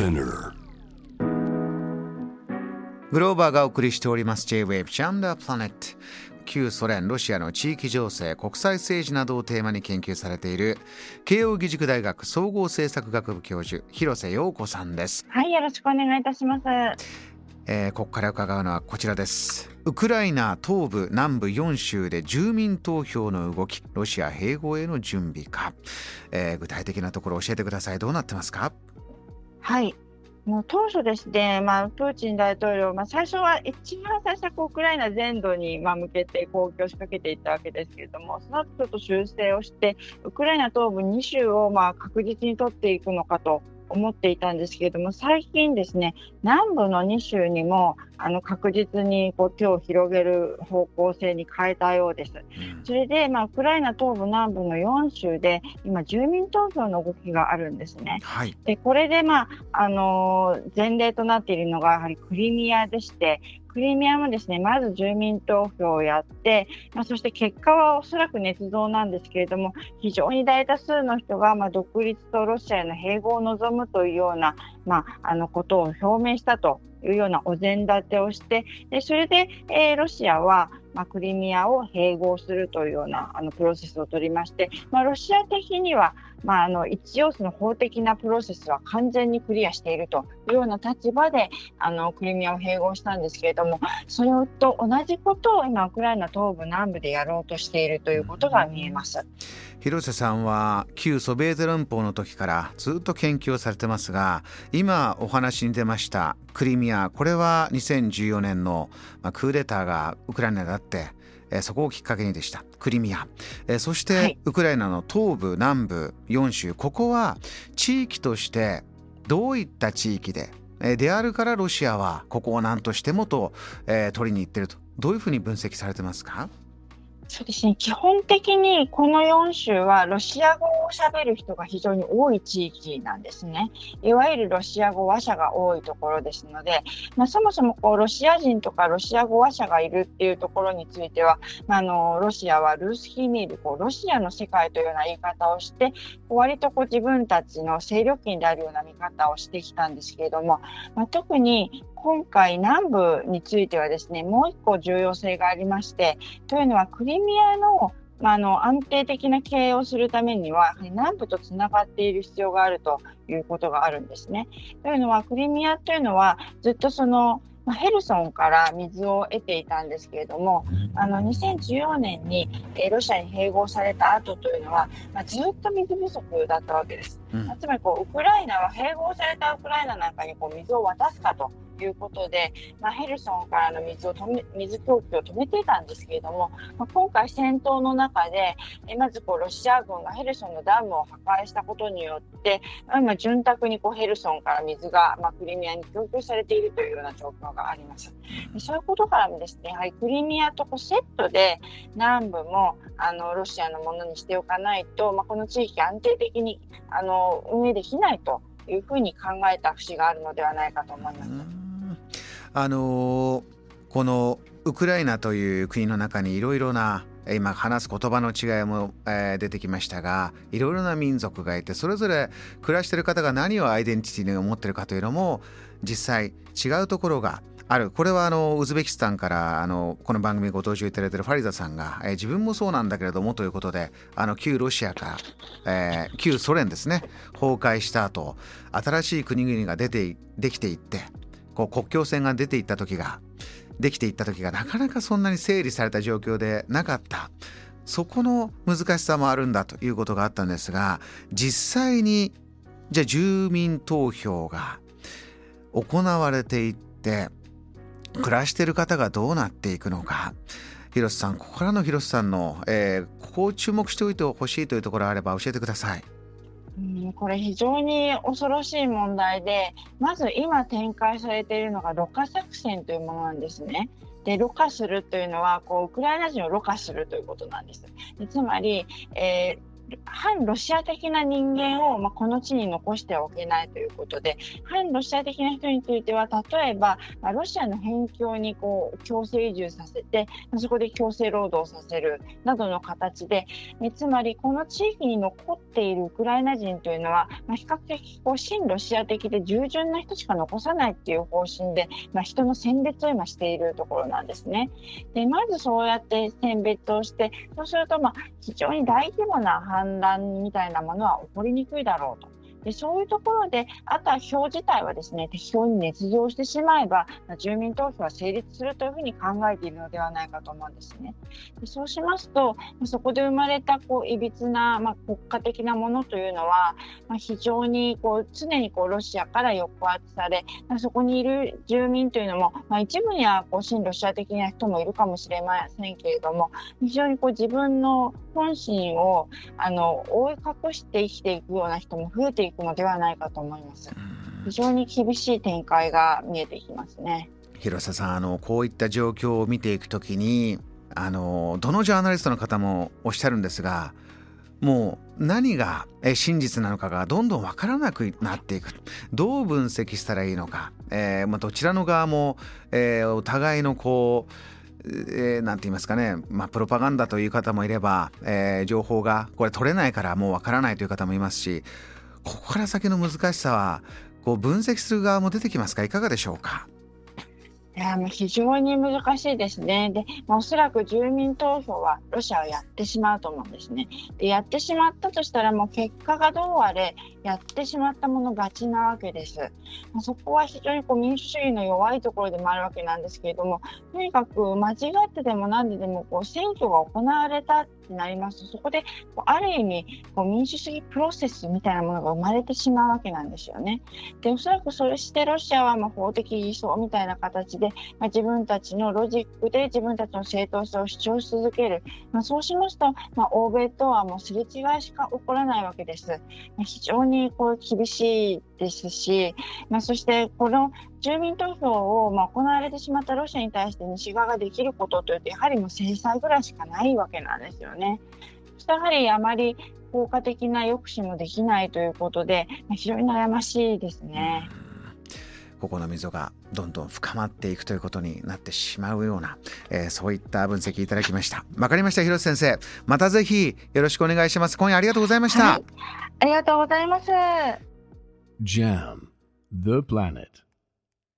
Spinner. グローバーがお送りしております。J-Wave ジャンダープラネット旧ソ連ロシアの地域情勢国際政治などをテーマに研究されている慶應義塾大学総合政策学部教授広瀬陽子さんです。はいよろしくお願いいたします。えーここから伺うのはこちらです。ウクライナ東部南部4州で住民投票の動きロシア併合への準備か、えー具体的なところ教えてください。どうなってますか？はい。もう当初ですね、まあ、プーチン大統領、まあ、最初は一番最初はウクライナ全土にま向けて攻撃を仕掛けていったわけですけれどもその後ちょっと修正をしてウクライナ東部2州をまあ確実に取っていくのかと。思っていたんですけれども最近ですね南部の2州にもあの確実にこう手を広げる方向性に変えたようです。それで、まあ、ウクライナ東部南部の4州で今住民投票の動きがあるんですね。はいでこれで、まああのー前例となっているのがやはりクリミアでしてクリミアもですね。まず住民投票をやって、まあ、そして結果はおそらく捏造なんですけれども非常に大多数の人が、まあ、独立とロシアへの併合を望むというような、まあ、あのことを表明したというようなお膳立てをしてでそれで、えーロシアは、まあ、クリミアを併合するというようなあのプロセスを取りまして、まあ、ロシア的には、まあ、あの一応その法的なプロセスは完全にクリアしているというような立場であのクリミアを併合したんですけれどもそれと同じことを今ウクライナ東部南部でやろうとしているということが見えます。広瀬さんは旧ソビエト連邦の時からずっと研究をされてますが今お話に出ましたクリミアこれは2014年のクーデターがウクライナであってえーそこをきっかけにでした。クリミア、えーそして、はい。ウクライナの東部南部4州。ここは地域としてどういった地域でえーであるからロシアはここを何としてもと、えー取りに行ってると。どういうふうに分析されてますか？そうですね基本的にこの4州はロシア語を喋る人が非常に多い地域なんですね。いわゆるロシア語話者が多いところですので、まあ、そもそもこうロシア人とかロシア語話者がいるっていうところについては、まあ、あのロシアはルースキーミールこうロシアの世界というような言い方をして割とこう自分たちの勢力圏であるような見方をしてきたんですけれども、まあ、特に今回南部についてはですねもう一個重要性がありましてというのはクリミアの,、まあ、あの安定的な経営をするためにはやはり南部とつながっている必要があるということがあるんですね。というのはクリミアというのはずっとそのまあヘルソンから水を得ていたんですけれどもあの2014年にえーロシアに併合された後というのは、まあ、ずっと水不足だったわけです。うんまあつまりこうウクライナは併合されたウクライナなんかにこう水を渡すかということで、まあ、ヘルソンからの水を止め水供給を止めていたんですけれども、まあ、今回戦闘の中でえまずこうロシア軍がヘルソンのダムを破壊したことによって、まあ今潤沢にこうヘルソンから水が、まあ、クリミアに供給されているというような状況があります。でそういうことからもですねやはりクリミアとこうセットで南部もあのロシアのものにしておかないと、まあ、この地域安定的にあの運営できないというふうに考えた節があるのではないかと思います。あのこのウクライナという国の中にいろいろな今話す言葉の違いも、え出てきましたがいろいろな民族がいてそれぞれ暮らしてる方が何をアイデンティティに思ってるかというのも実際違うところがある。これはあのウズベキスタンからあのこの番組ご登場いただいているファリザさんが、えー自分もそうなんだけれどもということであの旧ロシアから、えー旧ソ連ですね崩壊した後新しい国々が出てできていってこう国境線が出ていった時ができていった時がなかなかそんなに整理された状況でなかったそこの難しさもあるんだということがあったんですが実際にじゃあ住民投票が行われていって暮らしてる方がどうなっていくのか広瀬さんここからの広瀬さんの、えーここを注目しておいてほしいというところがあれば教えてください。うんこれ非常に恐ろしい問題でまず今展開されているのがろ過作戦というものなんですね。でろ過するというのはこうウクライナ人をろ過するということなんです。でつまり、えー反ロシア的な人間を、まあ、この地に残しておけないということで反ロシア的な人については例えば、まあ、ロシアの辺境にこう強制移住させてそこで強制労働させるなどの形でえつまりこの地域に残っているウクライナ人というのは、まあ、比較的こう親ロシア的で従順な人しか残さないっていう方針で、まあ、人の選別を今しているところなんですね。でまずそうやって選別をしてそうするとまあ非常に大規模な反乱みたいなものは起こりにくいだろうと。でそういうところで、あとは票自体はですね適当に捏造してしまえば、住民投票は成立するというふうに考えているのではないかと思うんですね。でそうしますと、そこで生まれたこういびつな、まあ、国家的なものというのは、まあ、非常にこう常にこうロシアから抑圧され、ま、そこにいる住民というのも、まあ、一部にはこう親ロシア的な人もいるかもしれませんけれども、非常にこう自分の本心をあの覆い隠して生きていくような人も増えていくのではないかと思います。非常に厳しい展開が見えてきますね。広瀬さんあのこういった状況を見ていくときにあのどのジャーナリストの方もおっしゃるんですがもう何が真実なのかがどんどん分からなくなっていくどう分析したらいいのか、えーまあ、どちらの側も、えー、お互いのこうえー、て言いますかね、まあ、プロパガンダという方もいれば、えー、情報がこれ取れないからもうわからないという方もいますしここから先の難しさはこう分析する側も出てきますか？いかがでしょうか？いや非常に難しいですね。で、まあ、おそらく住民投票はロシアはやってしまうと思うんですね。で、やってしまったとしたらもう結果がどうあれ、やってしまったもの勝ちなわけです。ま、そこは非常にこう民主主義の弱いところでもあるわけなんですけれども、とにかく間違ってでも何ででもこう選挙が行われたってなりますと、そこでこうある意味こう民主主義プロセスみたいなものが生まれてしまうわけなんですよね。で、おそらくそれしてロシアはまあ法的偽装みたいな形まあ、自分たちのロジックで自分たちの正当性を主張し続ける、まあ、そうしますと、まあ、欧米とはもうすれ違いしか起こらないわけです。まあ、非常にこう厳しいですし、まあ、そしてこの住民投票をまあ行われてしまったロシアに対して西側ができることというとやはりもう制裁ぐらいしかないわけなんですよね。そしてやはりあまり効果的な抑止もできないということで非常に悩ましいですね。ここの溝がどんどん深まっていくということになってしまうような、えー、そういった分析いただきました。わかりました広瀬先生。またぜひよろしくお願いします。今夜ありがとうございました、はい、ありがとうございます。JAM The Planet